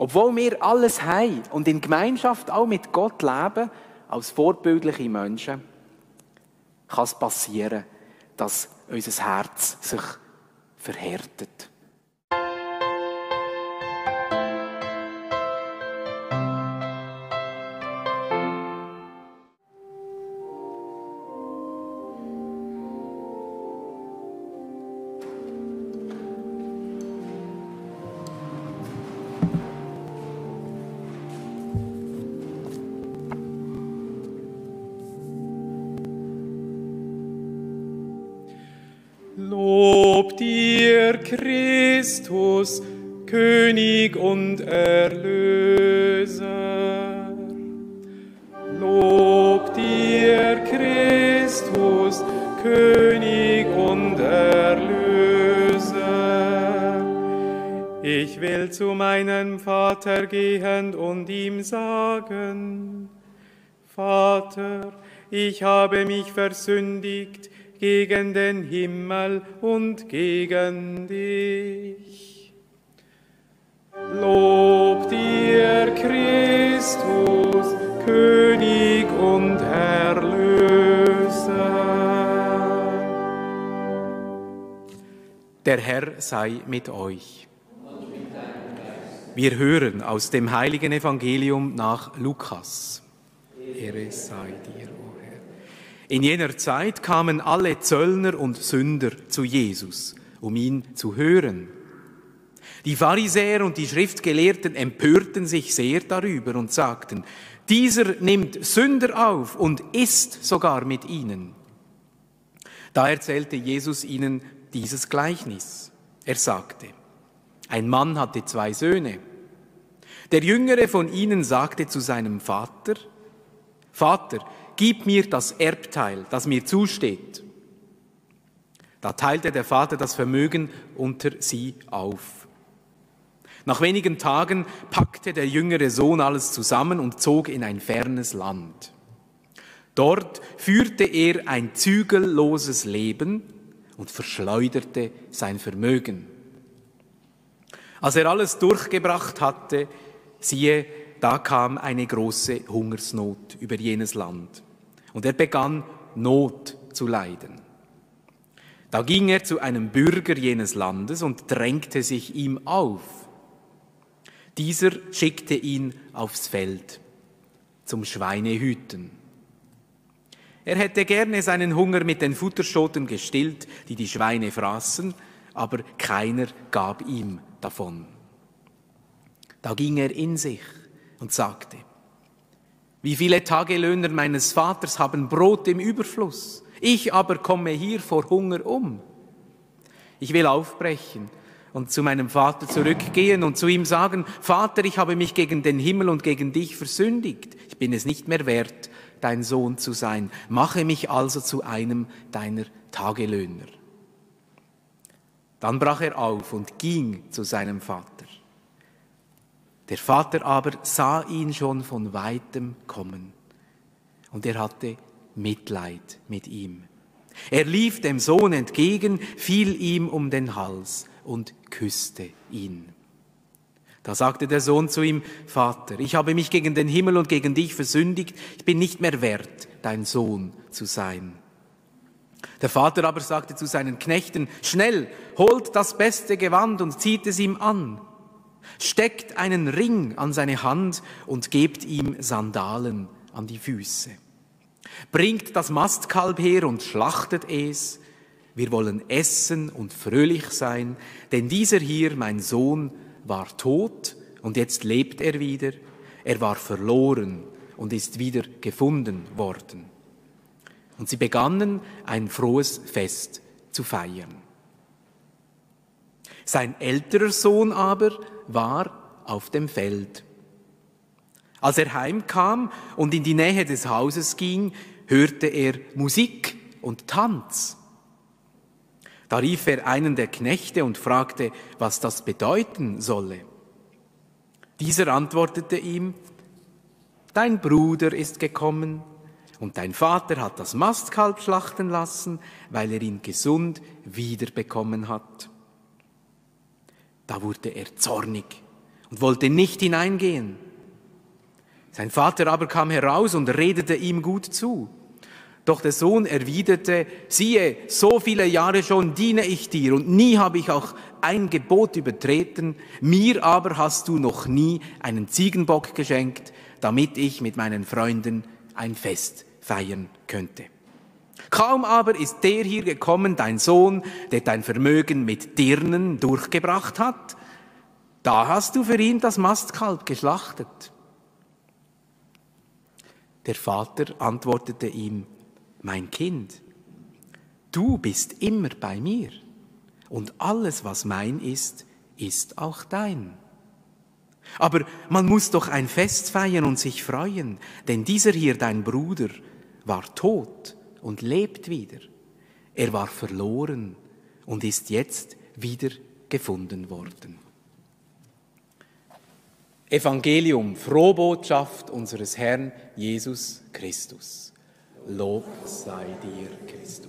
Obwohl wir alles haben und in Gemeinschaft auch mit Gott leben, als vorbildliche Menschen, kann es passieren, dass unser Herz sich verhärtet. Christus, König und Erlöser. Lob dir, Christus, König und Erlöser. Ich will zu meinem Vater gehen und ihm sagen, Vater, ich habe mich versündigt, gegen den Himmel und gegen dich. Lob dir, Christus, König und Erlöser. Der Herr sei mit euch. Wir hören aus dem heiligen Evangelium nach Lukas. Ehre sei dir. In jener Zeit kamen alle Zöllner und Sünder zu Jesus, um ihn zu hören. Die Pharisäer und die Schriftgelehrten empörten sich sehr darüber und sagten, dieser nimmt Sünder auf und isst sogar mit ihnen. Da erzählte Jesus ihnen dieses Gleichnis. Er sagte, ein Mann hatte zwei Söhne. Der jüngere von ihnen sagte zu seinem Vater, Vater, gib mir das Erbteil, das mir zusteht. Da teilte der Vater das Vermögen unter sie auf. Nach wenigen Tagen packte der jüngere Sohn alles zusammen und zog in ein fernes Land. Dort führte er ein zügelloses Leben und verschleuderte sein Vermögen. Als er alles durchgebracht hatte, siehe, da kam eine große Hungersnot über jenes Land. Und er begann Not zu leiden. Da ging er zu einem Bürger jenes Landes und drängte sich ihm auf. Dieser schickte ihn aufs Feld zum Schweinehüten. Er hätte gerne seinen Hunger mit den Futterschoten gestillt, die die Schweine fraßen, aber keiner gab ihm davon. Da ging er in sich und sagte, wie viele Tagelöhner meines Vaters haben Brot im Überfluss? Ich aber komme hier vor Hunger um. Ich will aufbrechen und zu meinem Vater zurückgehen und zu ihm sagen, Vater, ich habe mich gegen den Himmel und gegen dich versündigt. Ich bin es nicht mehr wert, dein Sohn zu sein. Mache mich also zu einem deiner Tagelöhner. Dann brach er auf und ging zu seinem Vater. Der Vater aber sah ihn schon von weitem kommen und er hatte Mitleid mit ihm. Er lief dem Sohn entgegen, fiel ihm um den Hals und küsste ihn. Da sagte der Sohn zu ihm, Vater, ich habe mich gegen den Himmel und gegen dich versündigt, ich bin nicht mehr wert, dein Sohn zu sein. Der Vater aber sagte zu seinen Knechten, schnell, holt das beste Gewand und zieht es ihm an steckt einen Ring an seine Hand und gebt ihm Sandalen an die Füße. Bringt das Mastkalb her und schlachtet es. Wir wollen essen und fröhlich sein, denn dieser hier, mein Sohn, war tot und jetzt lebt er wieder. Er war verloren und ist wieder gefunden worden. Und sie begannen ein frohes Fest zu feiern. Sein älterer Sohn aber war auf dem Feld. Als er heimkam und in die Nähe des Hauses ging, hörte er Musik und Tanz. Da rief er einen der Knechte und fragte, was das bedeuten solle. Dieser antwortete ihm, Dein Bruder ist gekommen und dein Vater hat das Mastkalb schlachten lassen, weil er ihn gesund wiederbekommen hat. Da wurde er zornig und wollte nicht hineingehen. Sein Vater aber kam heraus und redete ihm gut zu. Doch der Sohn erwiderte, siehe, so viele Jahre schon diene ich dir und nie habe ich auch ein Gebot übertreten, mir aber hast du noch nie einen Ziegenbock geschenkt, damit ich mit meinen Freunden ein Fest feiern könnte. Kaum aber ist der hier gekommen, dein Sohn, der dein Vermögen mit Dirnen durchgebracht hat, da hast du für ihn das Mastkalb geschlachtet. Der Vater antwortete ihm, mein Kind, du bist immer bei mir und alles, was mein ist, ist auch dein. Aber man muss doch ein Fest feiern und sich freuen, denn dieser hier, dein Bruder, war tot und lebt wieder. Er war verloren und ist jetzt wieder gefunden worden. Evangelium, Frohbotschaft unseres Herrn Jesus Christus. Lob sei dir, Christus.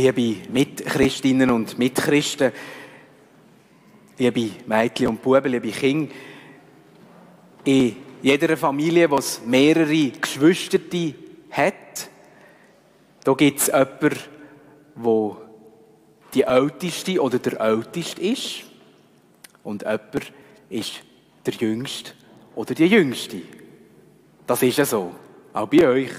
Liebe Mitchristinnen und Mitchristen, liebe Mädchen und Buben, liebe Kinder, in jeder Familie, es mehrere Geschwister hat, da gibt es jemanden, der die Älteste oder der Älteste ist. Und jemand ist der Jüngste oder die Jüngste. Das ist ja so. Auch bei euch.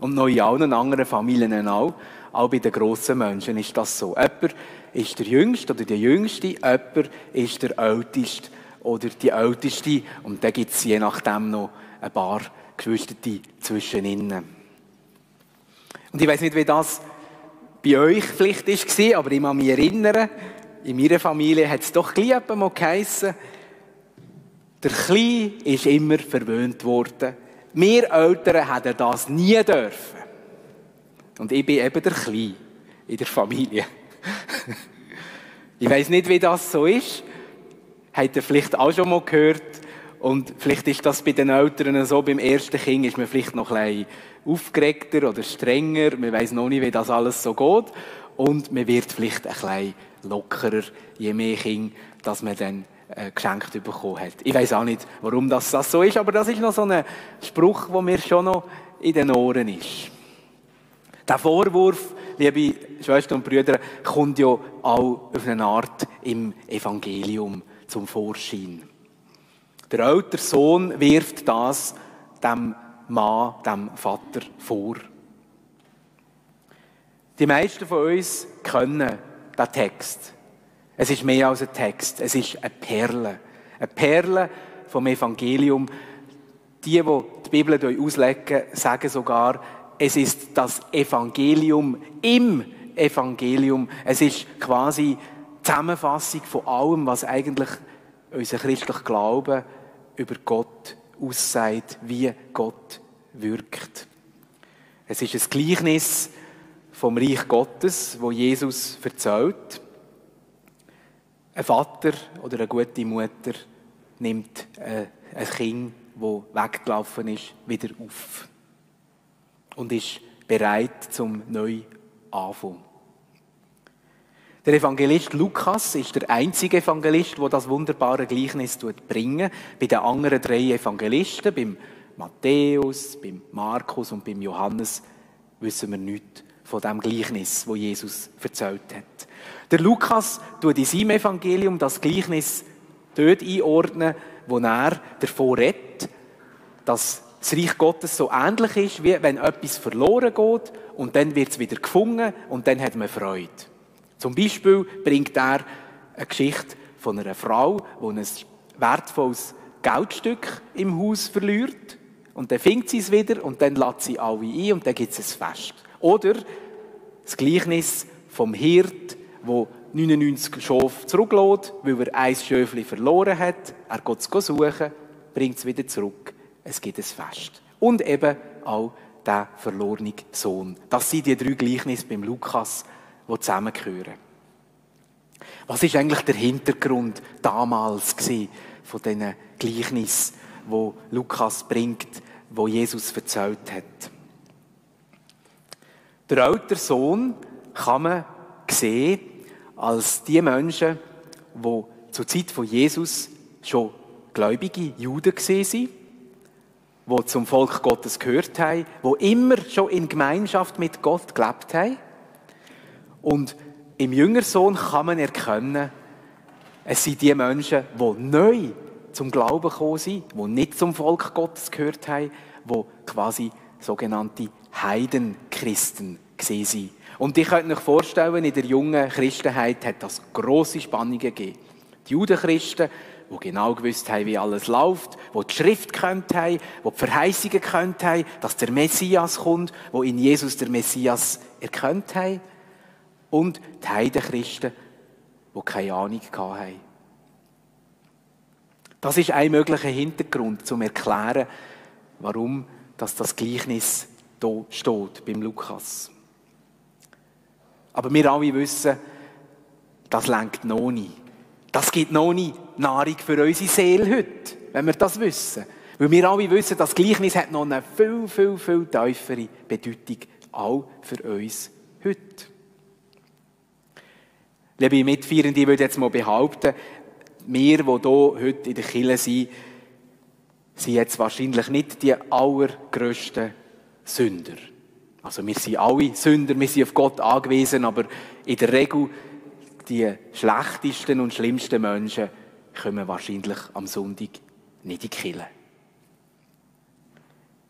Und noch in allen anderen Familien auch. Auch bei den grossen Menschen ist das so. Jemand ist der Jüngste oder die Jüngste, jemand ist der Älteste oder die Älteste. Und dann gibt es je nachdem noch ein paar Geschwister zwischen ihnen. Und ich weiß nicht, wie das bei euch vielleicht war, aber ich kann mich erinnern, in meiner Familie hat es doch gleich mal geheissen, der Kleine ist immer verwöhnt worden. Wir Eltern hätten das nie dürfen. Und ich bin eben der Kleine in der Familie. ich weiß nicht, wie das so ist. Habt ihr vielleicht auch schon mal gehört? Und vielleicht ist das bei den Eltern so, beim ersten Kind ist man vielleicht noch ein bisschen aufgeregter oder strenger. Man weiß noch nicht, wie das alles so geht. Und man wird vielleicht ein bisschen lockerer, je mehr Kinder, dass man dann äh, geschenkt bekommen hat. Ich weiß auch nicht, warum das so ist, aber das ist noch so ein Spruch, der mir schon noch in den Ohren ist. Der Vorwurf, liebe Schwestern und Brüder, kommt ja auch auf eine Art im Evangelium zum Vorschein. Der ältere Sohn wirft das dem Mann, dem Vater vor. Die meisten von uns kennen diesen Text. Es ist mehr als ein Text, es ist eine Perle. Eine Perle vom Evangelium. Die, die die Bibel auslegen, sagen sogar, es ist das Evangelium im Evangelium. Es ist quasi die Zusammenfassung von allem, was eigentlich unser christlicher Glaube über Gott aussagt, wie Gott wirkt. Es ist ein Gleichnis vom Reich Gottes, wo Jesus erzählt. Ein Vater oder eine gute Mutter nimmt äh, ein Kind, das weggelaufen ist, wieder auf und ist bereit zum neu Anfang. Der Evangelist Lukas ist der einzige Evangelist, der das wunderbare Gleichnis bringt. Bei den anderen drei Evangelisten, beim Matthäus, beim Markus und beim Johannes, wissen wir nichts von dem Gleichnis, wo Jesus erzählt hat. Der Lukas tut in seinem Evangelium das Gleichnis dort einordnen, wo er davor redet, dass das Reich Gottes so ähnlich ist, wie wenn etwas verloren geht und dann wird es wieder gefunden und dann hat man Freude. Zum Beispiel bringt er eine Geschichte von einer Frau, die ein wertvolles Geldstück im Haus verliert. Und dann findet sie es wieder und dann lädt sie alle ein und dann gibt es ein Fest. Oder das Gleichnis vom Hirt, wo 99 Schafe zurücklässt, weil er ein Schöfli verloren hat. Er geht es suchen, bringt es wieder zurück. Es gibt ein Fest. Und eben auch der verlorene Sohn. Das sind die drei Gleichnisse beim Lukas, die zusammengehören. Was ist eigentlich der Hintergrund damals von diesen Gleichnis, wo Lukas bringt, wo Jesus erzählt hat? Der ältere Sohn kann man sehen als die Menschen, die zur Zeit von Jesus schon gläubige Juden waren, die zum Volk Gottes gehört haben, die immer schon in Gemeinschaft mit Gott gelebt haben. Und im Jüngersohn kann man erkennen, es sind die Menschen, die neu zum Glauben gekommen sind, die nicht zum Volk Gottes gehört haben, die quasi sogenannte Heidenchristen sind. Und ich könnte mir vorstellen, in der jungen Christenheit hat das große Spannungen gegeben. Die Judenchristen, die genau gewusst haben, wie alles läuft, die die Schrift kennt haben, die die Verheißungen kennt haben, dass der Messias kommt, die in Jesus der Messias erkannt haben. Und die Heidenchristen, die keine Ahnung hatten. Das ist ein möglicher Hintergrund, zum erklären, warum dass das Gleichnis hier steht beim Lukas. Aber wir alle wissen, das lenkt noch nicht. Das gibt noch nicht Nahrung für unsere Seele heute, wenn wir das wissen. Weil wir alle wissen, das Gleichnis hat noch eine viel, viel, viel tiefere Bedeutung, auch für uns heute. Liebe Mitfeierende, ich würde jetzt mal behaupten, wir, die hier heute in der Kirche sind, sind jetzt wahrscheinlich nicht die allergrößten Sünder. Also wir sind alle Sünder, wir sind auf Gott angewiesen, aber in der Regel die schlechtesten und schlimmsten Menschen kommen wahrscheinlich am Sonntag nicht in die Kirche.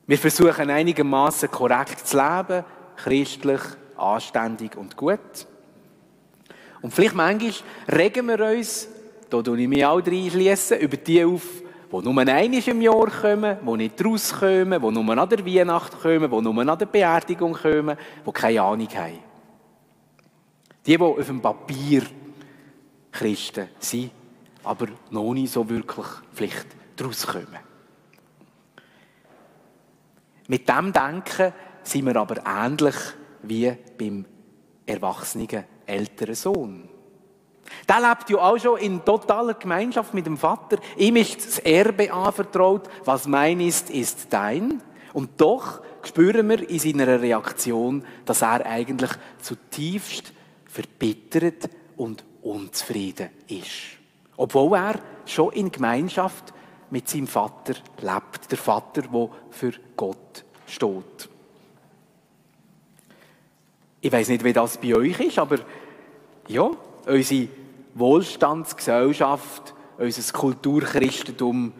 Wir versuchen einigermaßen korrekt zu leben, christlich, anständig und gut. Und vielleicht manchmal regen wir uns, da tue ich mich auch reinschliessen, über die auf, die nur einmal im Jahr kommen, die nicht rauskommen, die nur an der Weihnacht kommen, die nur an der Beerdigung kommen, die keine Ahnung haben. Die, die auf dem Papier Christen sind, aber noch nicht so wirklich vielleicht daraus kommen. Mit dem Denken sind wir aber ähnlich wie beim erwachsenen älteren Sohn. Der lebt ja auch schon in totaler Gemeinschaft mit dem Vater. Ihm ist das Erbe anvertraut. Was mein ist, ist dein. Und doch spüren wir in seiner Reaktion, dass er eigentlich zutiefst verbittert und unzufrieden ist. Obwohl er schon in Gemeinschaft mit seinem Vater lebt. Der Vater, der für Gott steht. Ich weiß nicht, wie das bei euch ist, aber ja, unsere Wohlstandsgesellschaft, unser Kulturchristentum